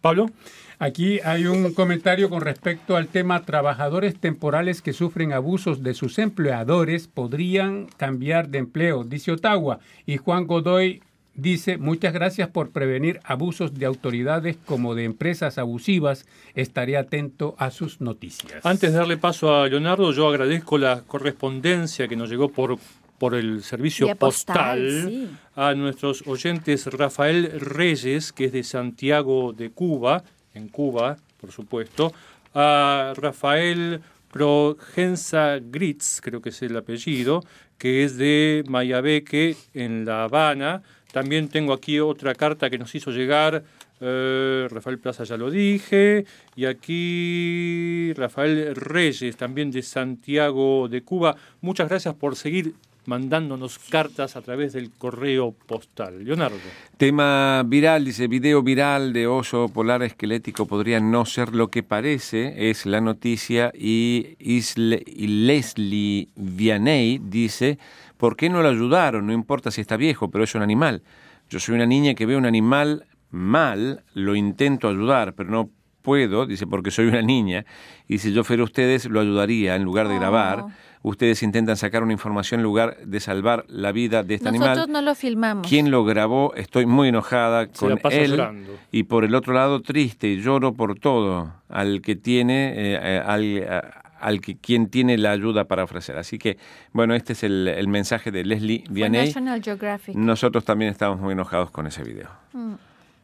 Pablo, Aquí hay un comentario con respecto al tema trabajadores temporales que sufren abusos de sus empleadores podrían cambiar de empleo, dice Ottawa. Y Juan Godoy dice, muchas gracias por prevenir abusos de autoridades como de empresas abusivas. Estaré atento a sus noticias. antes de darle paso a Leonardo, yo agradezco la correspondencia que nos llegó por, por el servicio postal, postal sí. a nuestros oyentes Rafael Reyes, que es de Santiago de Cuba, en Cuba, por supuesto, a Rafael Progenza Gritz, creo que es el apellido, que es de Mayabeque, en La Habana. También tengo aquí otra carta que nos hizo llegar eh, Rafael Plaza, ya lo dije. Y aquí Rafael Reyes, también de Santiago de Cuba. Muchas gracias por seguir mandándonos cartas a través del correo postal. Leonardo. Tema viral, dice, video viral de oso polar esquelético podría no ser lo que parece, es la noticia, y, Isle- y Leslie Vianney dice, ¿por qué no lo ayudaron? No importa si está viejo, pero es un animal. Yo soy una niña que ve un animal mal, lo intento ayudar, pero no puedo, dice, porque soy una niña, y si yo fuera ustedes, lo ayudaría en lugar de Oh. grabar. Ustedes intentan sacar una información en lugar de salvar la vida de este Nosotros animal. no lo filmamos. ¿Quién lo grabó? Estoy muy enojada Se con la pasa él. llorando. Y por el otro lado, triste, y lloro por todo, al que tiene, eh, eh, al, a- al que quien tiene la ayuda para ofrecer. Así que, bueno, este es el, el mensaje de Leslie Vianney. National Geographic. Nosotros también estamos muy enojados con ese video.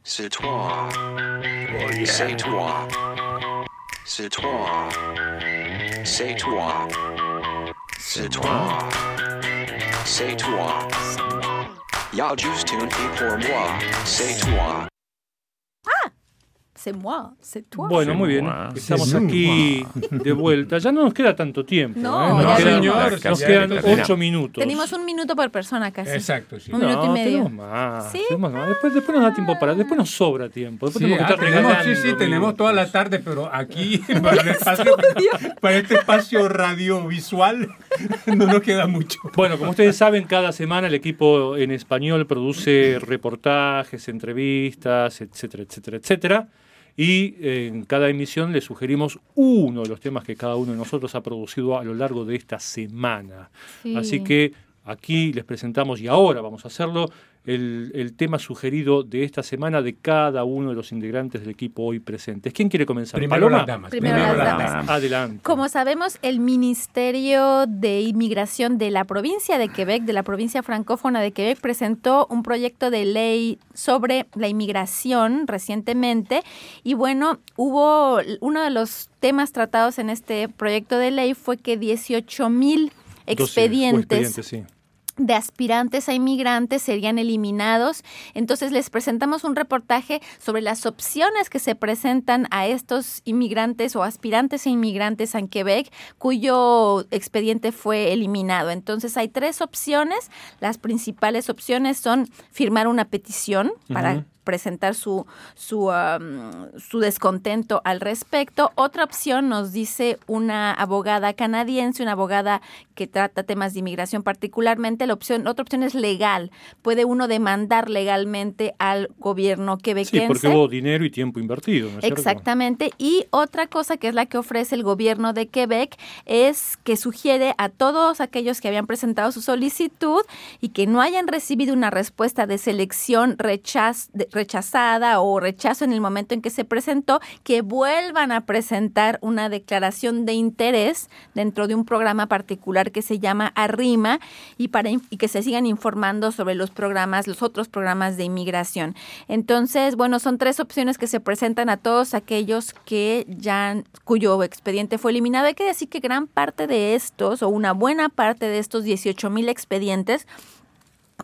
Oh, C'est toi. C'est toi. C'est toi. C'est toi. C'est toi. C'est toi. Y'a juste une fille pour moi. C'est toi. C'est moi, c'est toi. Bueno, muy bien. Estamos aquí de vuelta. Ya no nos queda tanto tiempo. No, ¿eh? Nos quedan, señor, nos quedan ocho minutos. Tenemos un minuto por persona casi. Exacto, sí. Un minuto y No, medio. tenemos más. ¿Sí? tenemos más. Después, después nos da tiempo para. Después nos sobra tiempo. Después Sí, tenemos que ah, estar tenemos, sí, sí, tenemos toda la tarde, pero aquí, para, el espacio, para este espacio radiovisual, no nos queda mucho. Bueno, como ustedes saben, cada semana el equipo en español produce reportajes, entrevistas, etcétera, etcétera, etcétera. Y eh, en cada emisión le sugerimos uno de los temas que cada uno de nosotros ha producido a lo largo de esta semana. Sí. Así que aquí les presentamos, y ahora vamos a hacerlo, el, el tema sugerido de esta semana de cada uno de los integrantes del equipo hoy presentes. ¿Quién quiere comenzar? Primero Paloma. las damas. Primero las damas. Adelante. Como sabemos, el Ministerio de Inmigración de la provincia de Quebec, de la provincia francófona de Quebec, presentó un proyecto de ley sobre la inmigración recientemente. Y bueno, hubo uno de los temas tratados en este proyecto de ley fue que 18 mil 12 o expedientes expedientes, sí. De aspirantes a inmigrantes serían eliminados. Entonces les presentamos un reportaje sobre las opciones que se presentan a estos inmigrantes o aspirantes a inmigrantes en Quebec cuyo expediente fue eliminado. Entonces hay tres opciones. Las principales opciones son firmar una petición para. Presentar su, su, um, su descontento al respecto. Otra opción nos dice una abogada canadiense, una abogada que trata temas de inmigración particularmente. La opción, otra opción es legal. Puede uno demandar legalmente al gobierno Sí, quebequense. porque hubo dinero y tiempo invertido. ¿no es cierto? Exactamente. Y otra cosa que es la que ofrece el gobierno de Quebec es que sugiere a todos aquellos que habían presentado su solicitud y que no hayan recibido una respuesta de selección rechaz- de- rechazada o rechazo en el momento en que se presentó, que vuelvan a presentar una declaración de interés dentro de un programa particular que se llama Arrima y para y que se sigan informando sobre los programas, los otros programas de inmigración. Entonces, bueno, son tres opciones que se presentan a todos aquellos que ya cuyo expediente fue eliminado. Hay que decir que gran parte de estos o una buena parte de estos 18 mil expedientes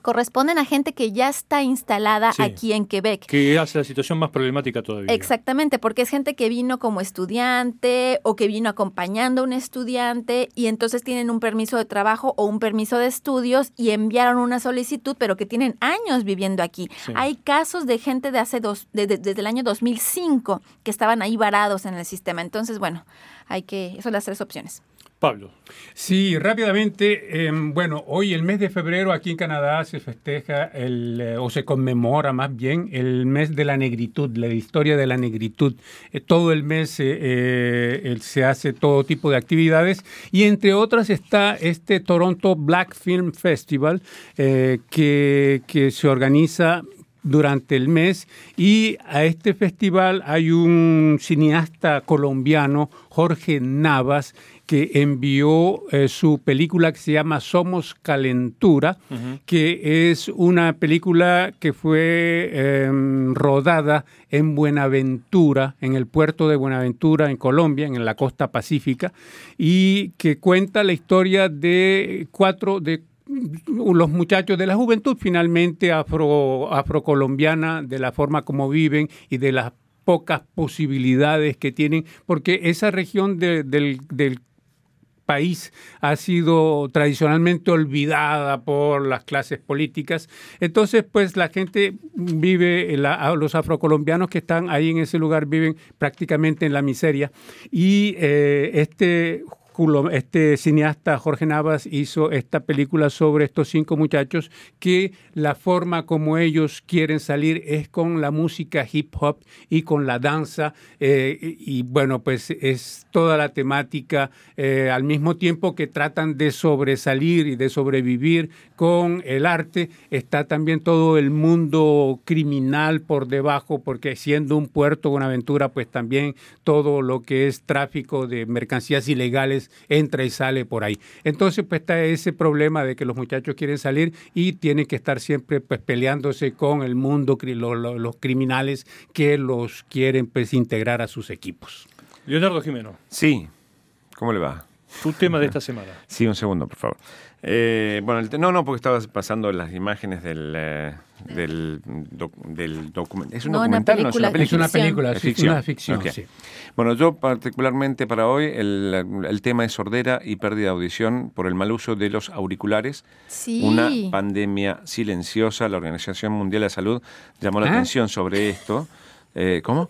corresponden a gente que ya está instalada Sí. aquí en Quebec. Que hace la situación más problemática todavía. Exactamente, porque es gente que vino como estudiante o que vino acompañando a un estudiante y entonces tienen un permiso de trabajo o un permiso de estudios y enviaron una solicitud, pero que tienen años viviendo aquí. Sí. Hay casos de gente de hace dos, de- de- desde el año 2005 que estaban ahí varados en el sistema. Entonces, bueno, hay que, son las tres opciones. Pablo. Sí, rápidamente, eh, bueno, hoy el mes de febrero aquí en Canadá se festeja el, eh, o se conmemora más bien el mes de la negritud, la historia de la negritud. Eh, todo el mes eh, se hace todo tipo de actividades y entre otras está este Toronto Black Film Festival que, que se organiza durante el mes y a este festival hay un cineasta colombiano, Jorge Navas, que envió eh, su película que se llama Somos Calentura, que es una película que fue em, rodada en Buenaventura, en el puerto de Buenaventura, en Colombia, en la costa pacífica, y que cuenta la historia de cuatro, de los muchachos de la juventud finalmente afro, afrocolombiana, de la forma como viven y de las pocas posibilidades que tienen, porque esa región de- del, del país ha sido tradicionalmente olvidada por las clases políticas. Entonces, pues la gente vive, la- los afrocolombianos que están ahí en ese lugar viven prácticamente en la miseria. Y eh, este este cineasta Jorge Navas hizo esta película sobre estos cinco muchachos que la forma como ellos quieren salir es con la música hip hop y con la danza eh, y, bueno pues es toda la temática eh, al mismo tiempo que tratan de sobresalir y de sobrevivir con el arte está también todo el mundo criminal por debajo porque siendo un puerto Buenaventura pues también todo lo que es tráfico de mercancías ilegales entra y sale por ahí. Entonces, pues está ese problema de que los muchachos quieren salir y tienen que estar siempre pues peleándose con el mundo, cri- lo- lo- los criminales que los quieren pues integrar a sus equipos. Leonardo Jimeno, Sí, ¿cómo le va? Tu tema de esta semana. Sí, un segundo, por favor. Eh, bueno, el no, no, porque estabas pasando las imágenes del, eh, del, doc- del documento. ¿Es un No, una documental? no, es una película. Es una ficción. película, ficción. una ficción, sí. Bueno, yo particularmente para hoy el, el tema es sordera y pérdida de audición por el mal uso de los auriculares. Sí. Una pandemia silenciosa. La Organización Mundial de la Salud llamó la ¿Ah? atención sobre esto. Eh, ¿Cómo?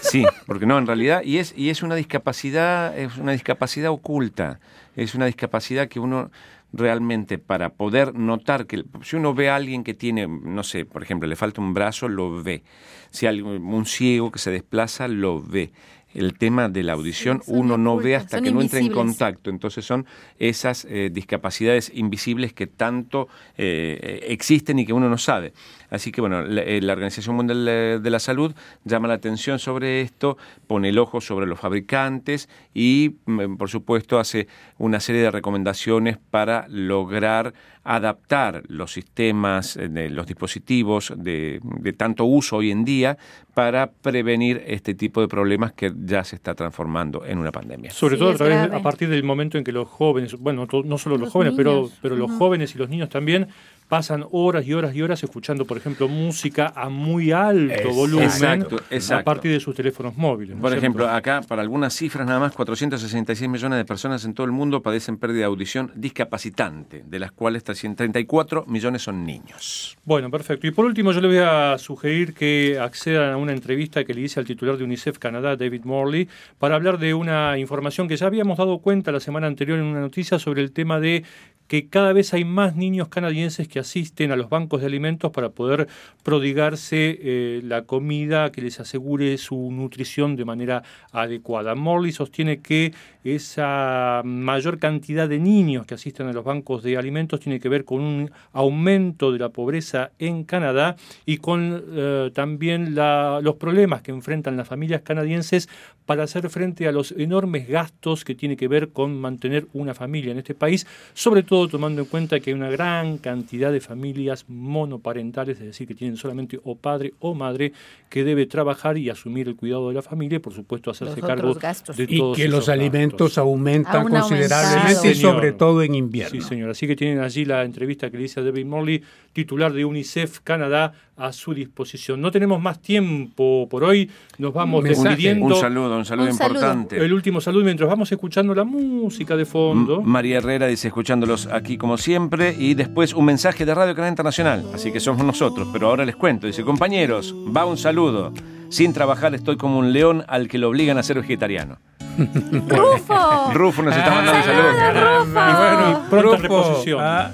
Sí, porque no, en realidad, y es, y es una discapacidad, es una discapacidad oculta, es una discapacidad que uno realmente para poder notar que si uno ve a alguien que tiene, no sé, por ejemplo, le falta un brazo, lo ve. Si hay un ciego que se desplaza, lo ve. El tema de la audición uno no ve hasta que no entra en contacto. Entonces son esas eh, discapacidades invisibles que tanto eh, existen y que uno no sabe. Así que bueno, la, eh, la Organización Mundial de, de la Salud llama la atención sobre esto, pone el ojo sobre los fabricantes y, mm, por supuesto, hace una serie de recomendaciones para lograr adaptar los sistemas, eh, de los dispositivos de, de tanto uso hoy en día para prevenir este tipo de problemas que ya se está transformando en una pandemia. Sobre Sí, todo a, través, a partir del momento en que los jóvenes, bueno, no solo los, Los jóvenes, pero, los jóvenes y los niños también pasan horas y horas y horas escuchando, por ejemplo, música a muy alto volumen exacto, a partir de sus teléfonos móviles. ¿no Por ejemplo, cierto? acá, para algunas cifras nada más, 466 millones de personas en todo el mundo padecen pérdida de audición discapacitante, de las cuales 334 millones son niños. Bueno, perfecto. Y por último, yo le voy a sugerir que accedan a una entrevista que le hice al titular de UNICEF Canadá, David Morley, para hablar de una información que ya habíamos dado cuenta la semana anterior en una noticia sobre el tema de que cada vez hay más niños canadienses que asisten a los bancos de alimentos para poder prodigarse eh, la comida que les asegure su nutrición de manera adecuada. Morley sostiene que esa mayor cantidad de niños que asisten a los bancos de alimentos tiene que ver con un aumento de la pobreza en Canadá y con eh, también los problemas que enfrentan las familias canadienses para hacer frente a los enormes gastos que tiene que ver con mantener una familia en este país, sobre todo tomando en cuenta que hay una gran cantidad de familias monoparentales, es decir, que tienen solamente o padre o madre que debe trabajar y asumir el cuidado de la familia y por supuesto hacerse Los cargo gastos. de Y todos que esos los alimentos gastos. aumentan Aún considerablemente y sobre todo en invierno. Sí, señor. Así que tienen allí la entrevista que le hice a David Morley, titular de UNICEF Canadá, a su disposición. No tenemos más tiempo por hoy. Nos vamos despidiendo. Un saludo, un saludo Un saludo. importante. El último saludo mientras vamos escuchando la música de fondo. M- María Herrera dice escuchándolos aquí como siempre y después un mensaje de Radio Canal Internacional, así que somos nosotros, pero ahora les cuento, dice compañeros, va un saludo, sin trabajar estoy como un león al que lo obligan a ser vegetariano. ¡Rufo! Rufo nos está mandando un ¡Saludos, saludo. Rufo! Y bueno, y pronta Grupo, reposición. ah,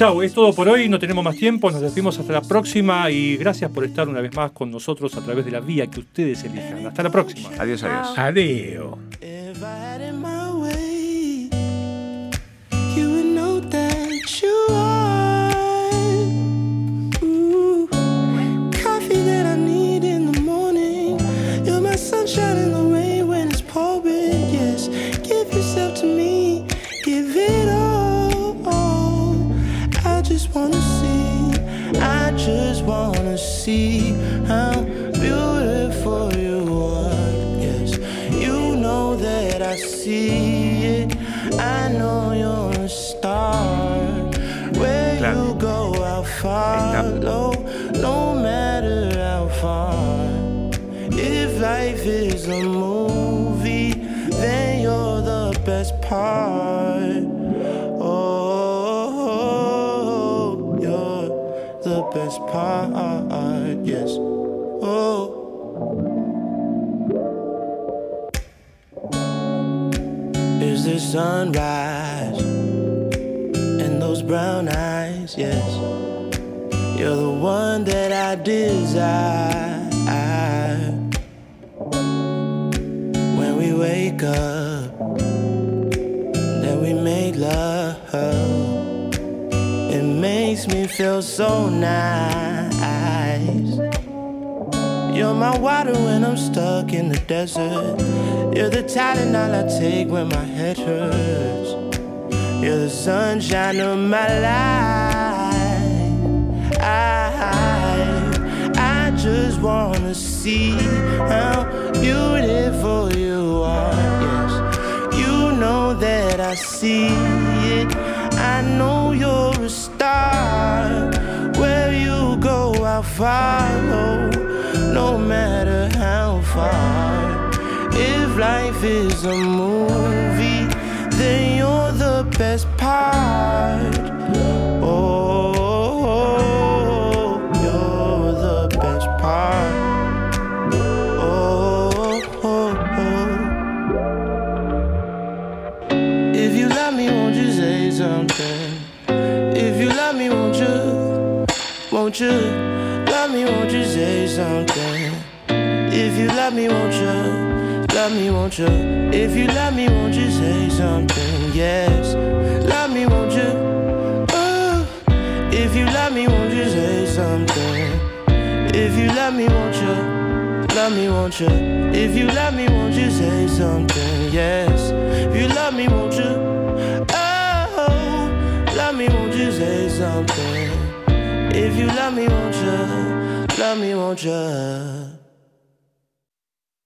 Chau, es todo por hoy. No tenemos más tiempo. Nos despedimos hasta la próxima. Y gracias por estar una vez más con nosotros a través de la vía que ustedes elijan. Hasta la próxima. Adiós, adiós. Adiós. See how beautiful you are. Yes, you know that I see it. I know you're a star. Where Claro. you go, I'll follow, no matter how far. If life is a movie, then you're the best part. Sunrise and those brown eyes, yes. You're the one that I desire. When we wake up, then we make love. It makes me feel so nice. You're my water when I'm stuck in the desert. You're the Tylenol I take when my head hurts. You're the sunshine of my life. I, I just wanna see how beautiful you are. Yes, you know that I see it. I know you're a star. Where you go, I'll follow, no matter how far. If life is a movie, then you're the best part. Oh, you're the best part. Oh, if you love me, won't you say something? If you love me, won't you? Won't you me? Won't you say something? If you love me, won't you? Love me, won't you? If you love me, won't you say something? Yes. Love me, won't you? Oh. If you love me, won't you say something? If you love me, won't you? Love me, won't you? If you love me, won't you say something? Yes. If you love me, won't you? Oh, love me, won't you say something? If you love me, won't you? Love me, won't you?